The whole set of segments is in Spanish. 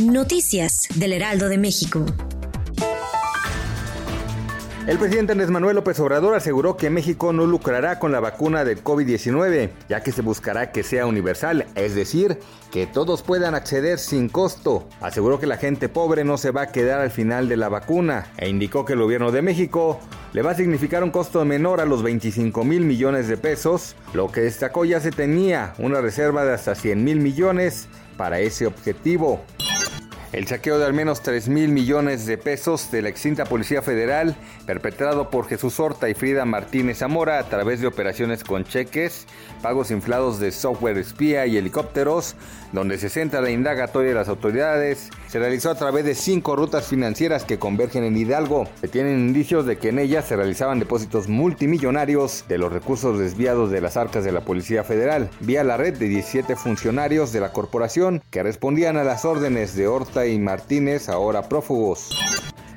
Noticias del Heraldo de México. El presidente Andrés Manuel López Obrador aseguró que México no lucrará con la vacuna del COVID-19, ya que se buscará que sea universal, es decir, que todos puedan acceder sin costo. Aseguró que la gente pobre no se va a quedar al final de la vacuna e indicó que el gobierno de México le va a significar un costo menor a los 25 mil millones de pesos, lo que destacó ya se tenía una reserva de hasta 100 mil millones para ese objetivo. El saqueo de al menos 3 mil millones de pesos de la extinta Policía Federal, perpetrado por Jesús Horta y Frida Martínez Zamora a través de operaciones con cheques, pagos inflados de software espía y helicópteros, donde se centra la indagatoria de las autoridades, se realizó a través de cinco rutas financieras que convergen en Hidalgo. Se tienen indicios de que en ellas se realizaban depósitos multimillonarios de los recursos desviados de las arcas de la Policía Federal, vía la red de 17 funcionarios de la corporación que respondían a las órdenes de Horta y Martínez, ahora prófugos.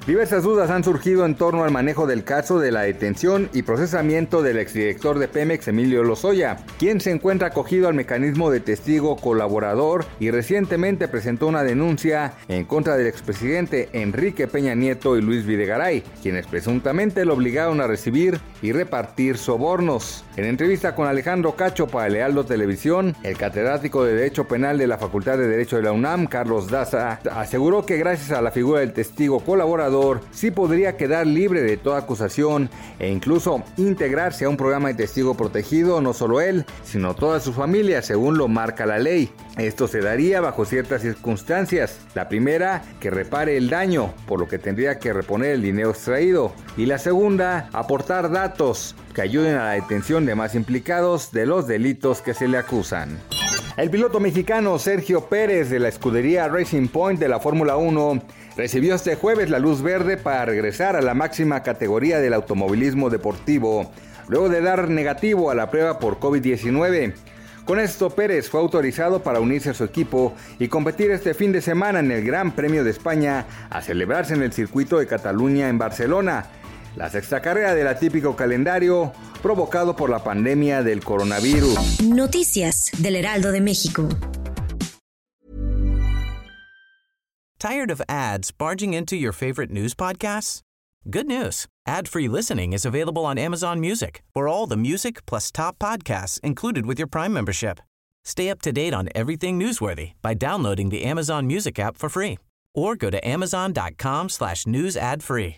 Diversas dudas han surgido en torno al manejo del caso de la detención y procesamiento del exdirector de Pemex, Emilio Lozoya, quien se encuentra acogido al mecanismo de testigo colaborador y recientemente presentó una denuncia en contra del expresidente Enrique Peña Nieto y Luis Videgaray, quienes presuntamente lo obligaron a recibir y repartir sobornos. En entrevista con Alejandro Cacho para Lealdo Televisión, el catedrático de Derecho Penal de la Facultad de Derecho de la UNAM, Carlos Daza, aseguró que gracias a la figura del testigo colaborador, sí podría quedar libre de toda acusación e incluso integrarse a un programa de testigo protegido, no solo él, sino toda su familia, según lo marca la ley. Esto se daría bajo ciertas circunstancias. La primera, que repare el daño, por lo que tendría que reponer el dinero extraído. Y la segunda, aportar datos que ayuden a la detención de más implicados de los delitos que se le acusan. El piloto mexicano Sergio Pérez de la escudería Racing Point de la Fórmula 1 recibió este jueves la luz verde para regresar a la máxima categoría del automovilismo deportivo, luego de dar negativo a la prueba por COVID-19. Con esto, Pérez fue autorizado para unirse a su equipo y competir este fin de semana en el Gran Premio de España a celebrarse en el circuito de Cataluña en Barcelona, la sexta carrera del atípico calendario provocado por la pandemia del coronavirus. Noticias del Heraldo de México. Tired of ads barging into your favorite news podcasts? Good news. Ad-free listening is available on Amazon Music. For all the music plus top podcasts included with your Prime membership. Stay up to date on everything newsworthy by downloading the Amazon Music app for free or go to amazon.com slash news ad free.